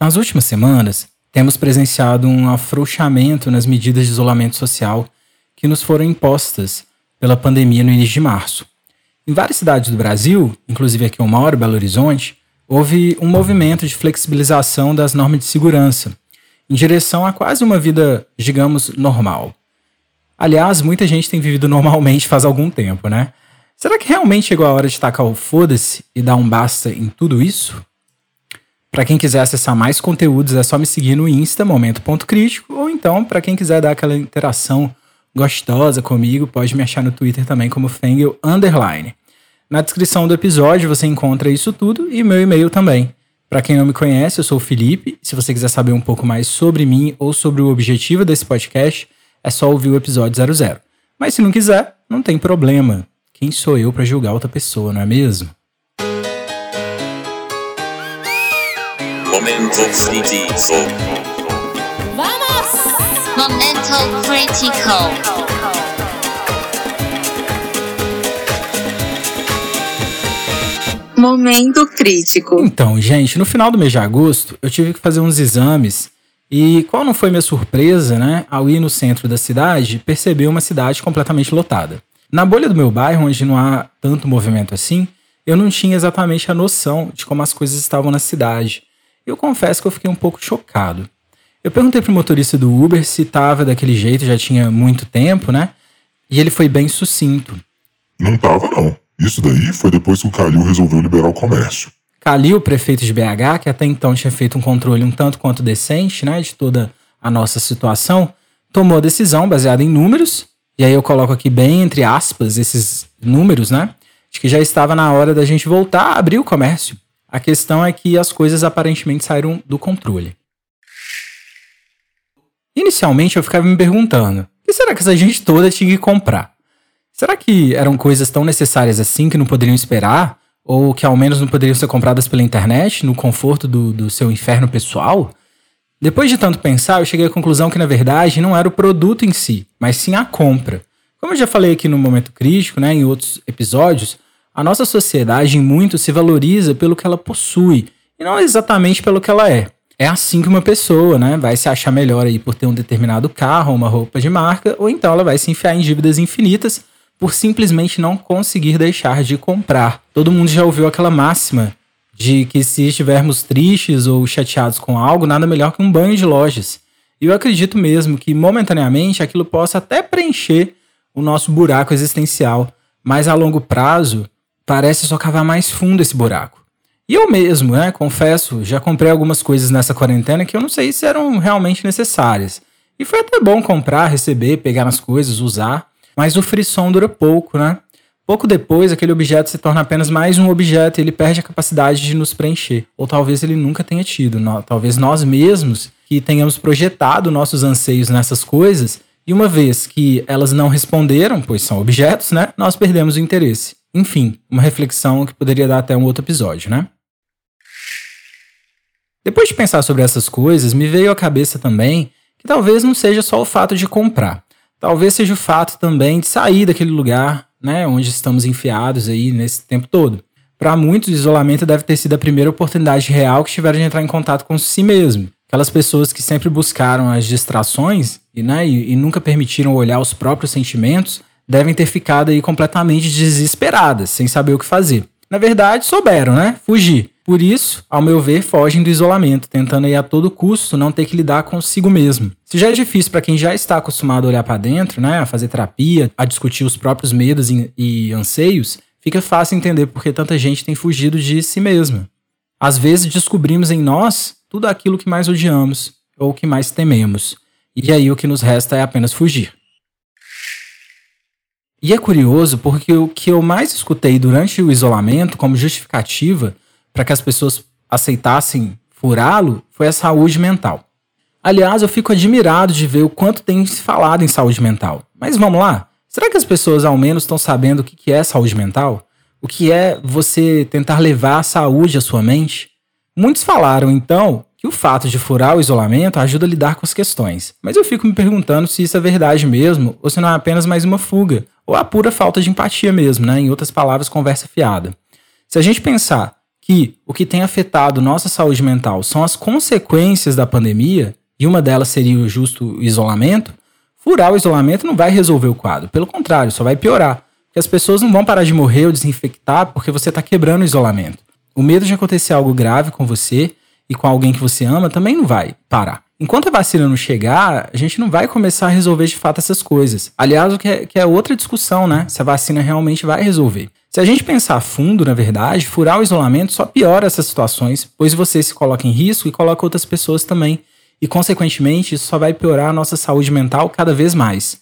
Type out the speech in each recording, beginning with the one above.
Nas últimas semanas, temos presenciado um afrouxamento nas medidas de isolamento social que nos foram impostas pela pandemia no início de março. Em várias cidades do Brasil, inclusive aqui eu moro, Belo Horizonte, houve um movimento de flexibilização das normas de segurança, em direção a quase uma vida, digamos, normal. Aliás, muita gente tem vivido normalmente faz algum tempo, né? Será que realmente chegou a hora de tacar o foda-se e dar um basta em tudo isso? Para quem quiser acessar mais conteúdos, é só me seguir no Insta, momento.crítico, ou então, para quem quiser dar aquela interação gostosa comigo, pode me achar no Twitter também como Fengel Underline. Na descrição do episódio você encontra isso tudo e meu e-mail também. Para quem não me conhece, eu sou o Felipe. Se você quiser saber um pouco mais sobre mim ou sobre o objetivo desse podcast, é só ouvir o episódio 00. Mas se não quiser, não tem problema. Quem sou eu para julgar outra pessoa, não é mesmo? Momento crítico. Vamos! Momento crítico. Momento crítico. Então, gente, no final do mês de agosto, eu tive que fazer uns exames e qual não foi minha surpresa, né, ao ir no centro da cidade, perceber uma cidade completamente lotada. Na bolha do meu bairro, onde não há tanto movimento assim, eu não tinha exatamente a noção de como as coisas estavam na cidade. Eu confesso que eu fiquei um pouco chocado. Eu perguntei pro motorista do Uber se estava daquele jeito, já tinha muito tempo, né? E ele foi bem sucinto. Não tava, não. Isso daí foi depois que o Calil resolveu liberar o comércio. Calil, prefeito de BH, que até então tinha feito um controle um tanto quanto decente, né, de toda a nossa situação, tomou a decisão baseada em números, e aí eu coloco aqui bem entre aspas esses números, né, de que já estava na hora da gente voltar a abrir o comércio. A questão é que as coisas aparentemente saíram do controle. Inicialmente eu ficava me perguntando: o que será que essa gente toda tinha que comprar? Será que eram coisas tão necessárias assim que não poderiam esperar? ou que ao menos não poderiam ser compradas pela internet, no conforto do, do seu inferno pessoal? Depois de tanto pensar, eu cheguei à conclusão que na verdade não era o produto em si, mas sim a compra. Como eu já falei aqui no momento crítico, né, em outros episódios, a nossa sociedade em muito se valoriza pelo que ela possui e não exatamente pelo que ela é. É assim que uma pessoa, né, vai se achar melhor aí por ter um determinado carro, uma roupa de marca, ou então ela vai se enfiar em dívidas infinitas por simplesmente não conseguir deixar de comprar. Todo mundo já ouviu aquela máxima de que se estivermos tristes ou chateados com algo, nada melhor que um banho de lojas. E eu acredito mesmo que momentaneamente aquilo possa até preencher o nosso buraco existencial, mas a longo prazo parece só cavar mais fundo esse buraco. E eu mesmo, né, confesso, já comprei algumas coisas nessa quarentena que eu não sei se eram realmente necessárias. E foi até bom comprar, receber, pegar nas coisas, usar, mas o frisson dura pouco, né? Pouco depois, aquele objeto se torna apenas mais um objeto e ele perde a capacidade de nos preencher. Ou talvez ele nunca tenha tido. Talvez nós mesmos que tenhamos projetado nossos anseios nessas coisas e uma vez que elas não responderam, pois são objetos, né? Nós perdemos o interesse. Enfim, uma reflexão que poderia dar até um outro episódio, né? Depois de pensar sobre essas coisas, me veio à cabeça também que talvez não seja só o fato de comprar. Talvez seja o fato também de sair daquele lugar, né, onde estamos enfiados aí nesse tempo todo. Para muitos, o isolamento deve ter sido a primeira oportunidade real que tiveram de entrar em contato com si mesmo. Aquelas pessoas que sempre buscaram as distrações e, né, e, e nunca permitiram olhar os próprios sentimentos devem ter ficado aí completamente desesperadas, sem saber o que fazer. Na verdade, souberam, né? Fugir. Por isso, ao meu ver, fogem do isolamento, tentando aí a todo custo não ter que lidar consigo mesmo. Se já é difícil para quem já está acostumado a olhar para dentro, né, a fazer terapia, a discutir os próprios medos e anseios, fica fácil entender por que tanta gente tem fugido de si mesma. Às vezes descobrimos em nós tudo aquilo que mais odiamos ou que mais tememos, e aí o que nos resta é apenas fugir. E é curioso porque o que eu mais escutei durante o isolamento como justificativa para que as pessoas aceitassem furá-lo foi a saúde mental. Aliás, eu fico admirado de ver o quanto tem se falado em saúde mental. Mas vamos lá? Será que as pessoas ao menos estão sabendo o que é saúde mental? O que é você tentar levar a saúde à sua mente? Muitos falaram, então, que o fato de furar o isolamento ajuda a lidar com as questões. Mas eu fico me perguntando se isso é verdade mesmo, ou se não é apenas mais uma fuga, ou a pura falta de empatia mesmo, né? Em outras palavras, conversa fiada. Se a gente pensar que o que tem afetado nossa saúde mental são as consequências da pandemia, e uma delas seria o justo isolamento, furar o isolamento não vai resolver o quadro. Pelo contrário, só vai piorar. Porque as pessoas não vão parar de morrer ou desinfectar porque você está quebrando o isolamento. O medo de acontecer algo grave com você e com alguém que você ama também não vai parar. Enquanto a vacina não chegar, a gente não vai começar a resolver de fato essas coisas. Aliás, o que é, que é outra discussão, né? Se a vacina realmente vai resolver. Se a gente pensar a fundo, na verdade, furar o isolamento só piora essas situações, pois você se coloca em risco e coloca outras pessoas também. E, consequentemente, isso só vai piorar a nossa saúde mental cada vez mais.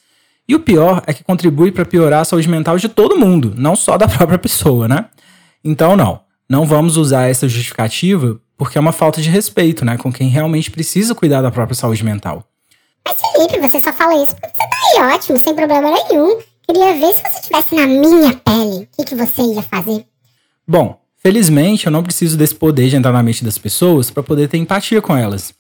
E o pior é que contribui para piorar a saúde mental de todo mundo, não só da própria pessoa, né? Então, não. Não vamos usar essa justificativa porque é uma falta de respeito, né? Com quem realmente precisa cuidar da própria saúde mental. Mas, Felipe, você só fala isso porque você tá aí ótimo, sem problema nenhum. Queria ver se você estivesse na minha pele. O que, que você ia fazer? Bom, felizmente eu não preciso desse poder de entrar na mente das pessoas para poder ter empatia com elas.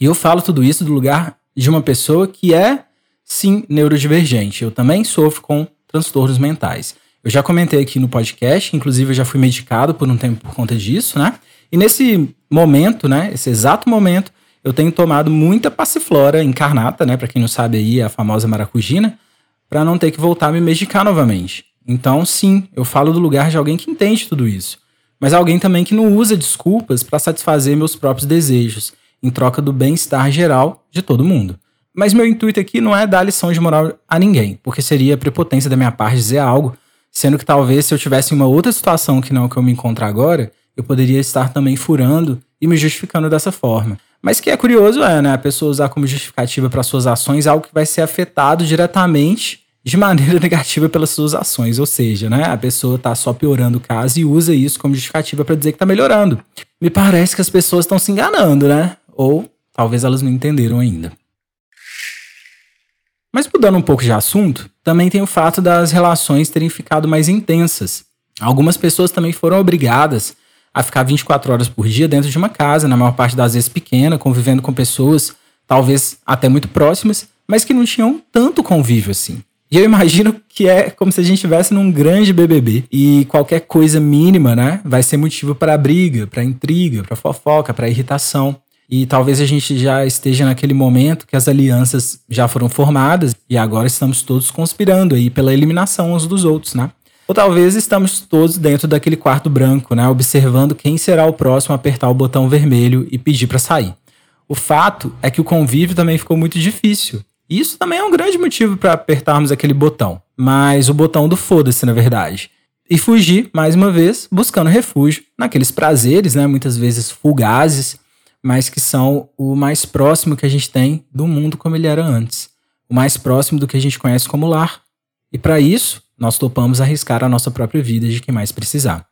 E eu falo tudo isso do lugar de uma pessoa que é, sim, neurodivergente. Eu também sofro com transtornos mentais. Eu já comentei aqui no podcast, inclusive eu já fui medicado por um tempo por conta disso, né? E nesse momento, né, esse exato momento, eu tenho tomado muita passiflora encarnata, né, para quem não sabe aí, a famosa maracujina, para não ter que voltar a me medicar novamente. Então, sim, eu falo do lugar de alguém que entende tudo isso, mas alguém também que não usa desculpas para satisfazer meus próprios desejos, em troca do bem-estar geral de todo mundo. Mas meu intuito aqui não é dar lição de moral a ninguém, porque seria prepotência da minha parte dizer algo, sendo que talvez se eu tivesse uma outra situação que não que eu me encontro agora, eu poderia estar também furando e me justificando dessa forma. Mas que é curioso é, né, a pessoa usar como justificativa para suas ações algo que vai ser afetado diretamente de maneira negativa pelas suas ações, ou seja, né, a pessoa está só piorando o caso e usa isso como justificativa para dizer que está melhorando. Me parece que as pessoas estão se enganando, né? Ou talvez elas não entenderam ainda. Mas mudando um pouco de assunto, também tem o fato das relações terem ficado mais intensas. Algumas pessoas também foram obrigadas a ficar 24 horas por dia dentro de uma casa, na maior parte das vezes pequena, convivendo com pessoas talvez até muito próximas, mas que não tinham tanto convívio assim. E eu imagino que é como se a gente estivesse num grande BBB e qualquer coisa mínima, né, vai ser motivo para briga, para intriga, para fofoca, para irritação. E talvez a gente já esteja naquele momento que as alianças já foram formadas e agora estamos todos conspirando aí pela eliminação uns dos outros, né? Ou talvez estamos todos dentro daquele quarto branco, né, observando quem será o próximo a apertar o botão vermelho e pedir para sair. O fato é que o convívio também ficou muito difícil. Isso também é um grande motivo para apertarmos aquele botão, mas o botão do foda-se, na verdade. E fugir, mais uma vez, buscando refúgio naqueles prazeres, né, muitas vezes fugazes, mas que são o mais próximo que a gente tem do mundo como ele era antes. O mais próximo do que a gente conhece como lar. E para isso, nós topamos arriscar a nossa própria vida de quem mais precisar.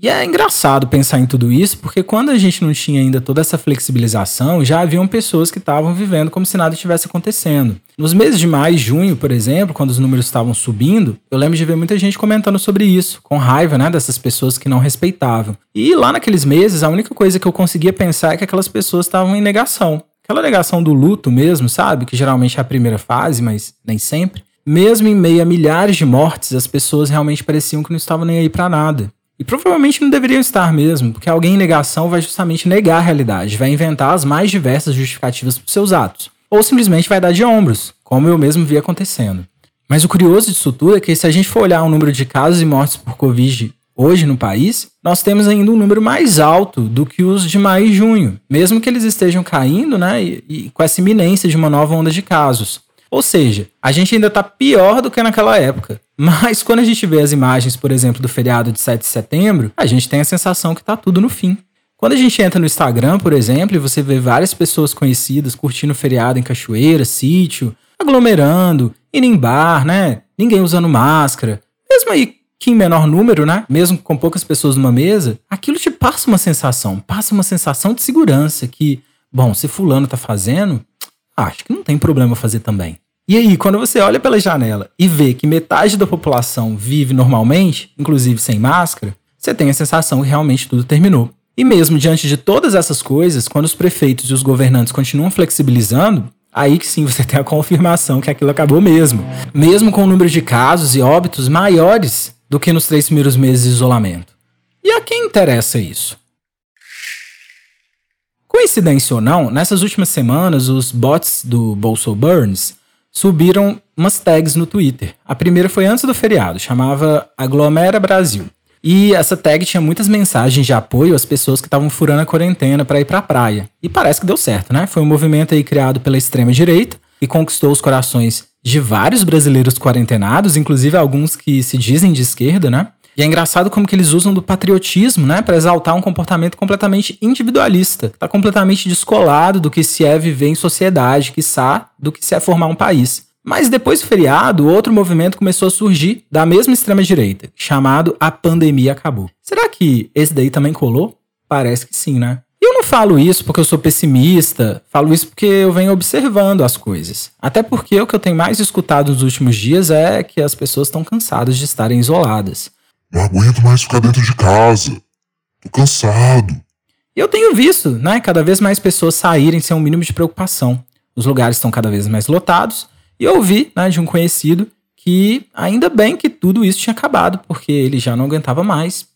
E é engraçado pensar em tudo isso, porque quando a gente não tinha ainda toda essa flexibilização, já haviam pessoas que estavam vivendo como se nada estivesse acontecendo. Nos meses de maio e junho, por exemplo, quando os números estavam subindo, eu lembro de ver muita gente comentando sobre isso, com raiva, né, dessas pessoas que não respeitavam. E lá naqueles meses, a única coisa que eu conseguia pensar é que aquelas pessoas estavam em negação. Aquela negação do luto mesmo, sabe? Que geralmente é a primeira fase, mas nem sempre. Mesmo em meio a milhares de mortes, as pessoas realmente pareciam que não estavam nem aí para nada. E provavelmente não deveriam estar mesmo, porque alguém em negação vai justamente negar a realidade, vai inventar as mais diversas justificativas para seus atos, ou simplesmente vai dar de ombros, como eu mesmo vi acontecendo. Mas o curioso disso tudo é que se a gente for olhar o número de casos e mortes por Covid hoje no país, nós temos ainda um número mais alto do que os de maio e junho, mesmo que eles estejam caindo, né, e, e com essa iminência de uma nova onda de casos. Ou seja, a gente ainda está pior do que naquela época. Mas quando a gente vê as imagens, por exemplo, do feriado de 7 de setembro, a gente tem a sensação que está tudo no fim. Quando a gente entra no Instagram, por exemplo, e você vê várias pessoas conhecidas curtindo o feriado em cachoeira, sítio, aglomerando, indo em bar, né? Ninguém usando máscara. Mesmo aí que em menor número, né? Mesmo com poucas pessoas numa mesa, aquilo te passa uma sensação, passa uma sensação de segurança que, bom, se fulano tá fazendo, acho que não tem problema fazer também. E aí, quando você olha pela janela e vê que metade da população vive normalmente, inclusive sem máscara, você tem a sensação que realmente tudo terminou. E mesmo diante de todas essas coisas, quando os prefeitos e os governantes continuam flexibilizando, aí que sim você tem a confirmação que aquilo acabou mesmo. Mesmo com o número de casos e óbitos maiores do que nos três primeiros meses de isolamento. E a quem interessa isso? Coincidência ou não, nessas últimas semanas, os bots do Bolso Burns subiram umas tags no Twitter. A primeira foi antes do feriado, chamava Aglomera Brasil. E essa tag tinha muitas mensagens de apoio às pessoas que estavam furando a quarentena para ir para a praia. E parece que deu certo, né? Foi um movimento aí criado pela extrema direita e conquistou os corações de vários brasileiros quarentenados, inclusive alguns que se dizem de esquerda, né? E é engraçado como que eles usam do patriotismo, né, para exaltar um comportamento completamente individualista, tá completamente descolado do que se é viver em sociedade, quiçá, do que se é formar um país. Mas depois do feriado, outro movimento começou a surgir da mesma extrema direita, chamado A Pandemia Acabou. Será que esse daí também colou? Parece que sim, né? Eu não falo isso porque eu sou pessimista, falo isso porque eu venho observando as coisas. Até porque o que eu tenho mais escutado nos últimos dias é que as pessoas estão cansadas de estarem isoladas. Não aguento mais ficar dentro de casa. Tô cansado. Eu tenho visto, né, cada vez mais pessoas saírem sem um mínimo de preocupação. Os lugares estão cada vez mais lotados. E eu ouvi, né, de um conhecido que ainda bem que tudo isso tinha acabado, porque ele já não aguentava mais.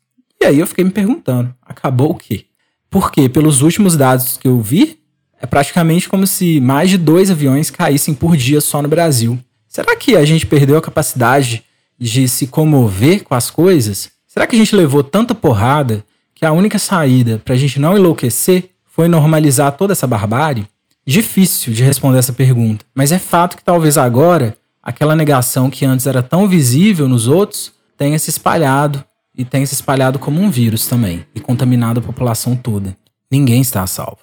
E aí eu fiquei me perguntando, acabou o quê? Porque pelos últimos dados que eu vi, é praticamente como se mais de dois aviões caíssem por dia só no Brasil. Será que a gente perdeu a capacidade de se comover com as coisas? Será que a gente levou tanta porrada que a única saída para a gente não enlouquecer foi normalizar toda essa barbárie? Difícil de responder essa pergunta, mas é fato que talvez agora aquela negação que antes era tão visível nos outros tenha se espalhado e tenha se espalhado como um vírus também e contaminado a população toda. Ninguém está a salvo.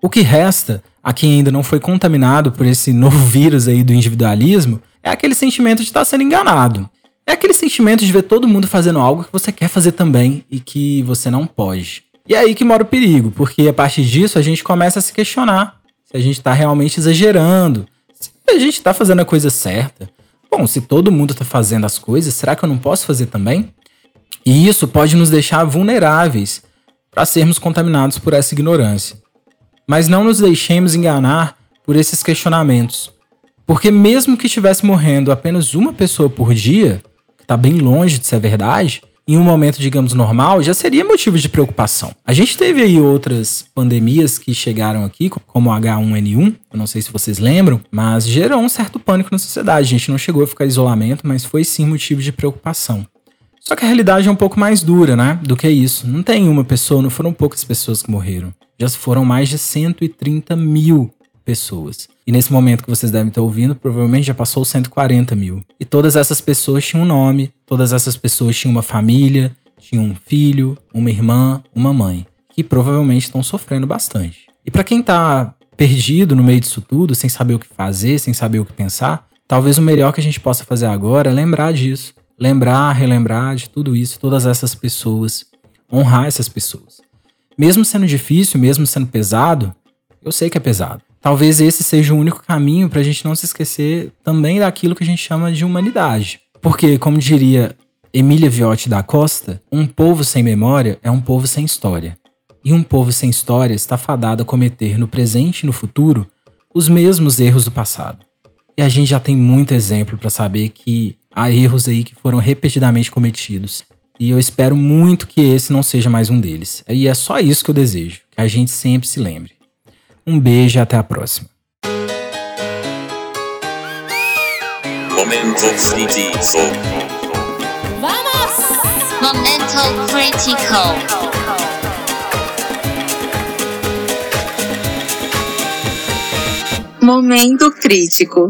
O que resta a quem ainda não foi contaminado por esse novo vírus aí do individualismo é aquele sentimento de estar sendo enganado. É aquele sentimento de ver todo mundo fazendo algo que você quer fazer também e que você não pode. E é aí que mora o perigo, porque a partir disso a gente começa a se questionar se a gente está realmente exagerando, se a gente está fazendo a coisa certa. Bom, se todo mundo está fazendo as coisas, será que eu não posso fazer também? E isso pode nos deixar vulneráveis para sermos contaminados por essa ignorância. Mas não nos deixemos enganar por esses questionamentos. Porque mesmo que estivesse morrendo apenas uma pessoa por dia, que está bem longe de ser verdade, em um momento, digamos, normal, já seria motivo de preocupação. A gente teve aí outras pandemias que chegaram aqui, como o H1N1, eu não sei se vocês lembram, mas gerou um certo pânico na sociedade. A gente não chegou a ficar isolamento, mas foi sim motivo de preocupação. Só que a realidade é um pouco mais dura, né? Do que isso. Não tem uma pessoa, não foram poucas pessoas que morreram. Já foram mais de 130 mil pessoas. E nesse momento que vocês devem estar ouvindo, provavelmente já passou 140 mil. E todas essas pessoas tinham um nome, todas essas pessoas tinham uma família, tinham um filho, uma irmã, uma mãe, que provavelmente estão sofrendo bastante. E para quem está perdido no meio disso tudo, sem saber o que fazer, sem saber o que pensar, talvez o melhor que a gente possa fazer agora é lembrar disso. Lembrar, relembrar de tudo isso, todas essas pessoas, honrar essas pessoas. Mesmo sendo difícil, mesmo sendo pesado, eu sei que é pesado. Talvez esse seja o único caminho para a gente não se esquecer também daquilo que a gente chama de humanidade. Porque, como diria Emília Viotti da Costa, um povo sem memória é um povo sem história. E um povo sem história está fadado a cometer no presente e no futuro os mesmos erros do passado. E a gente já tem muito exemplo para saber que há erros aí que foram repetidamente cometidos. E eu espero muito que esse não seja mais um deles. E é só isso que eu desejo, que a gente sempre se lembre. Um beijo e até a próxima. Momento crítico. Vamos! Momento crítico. Momento crítico.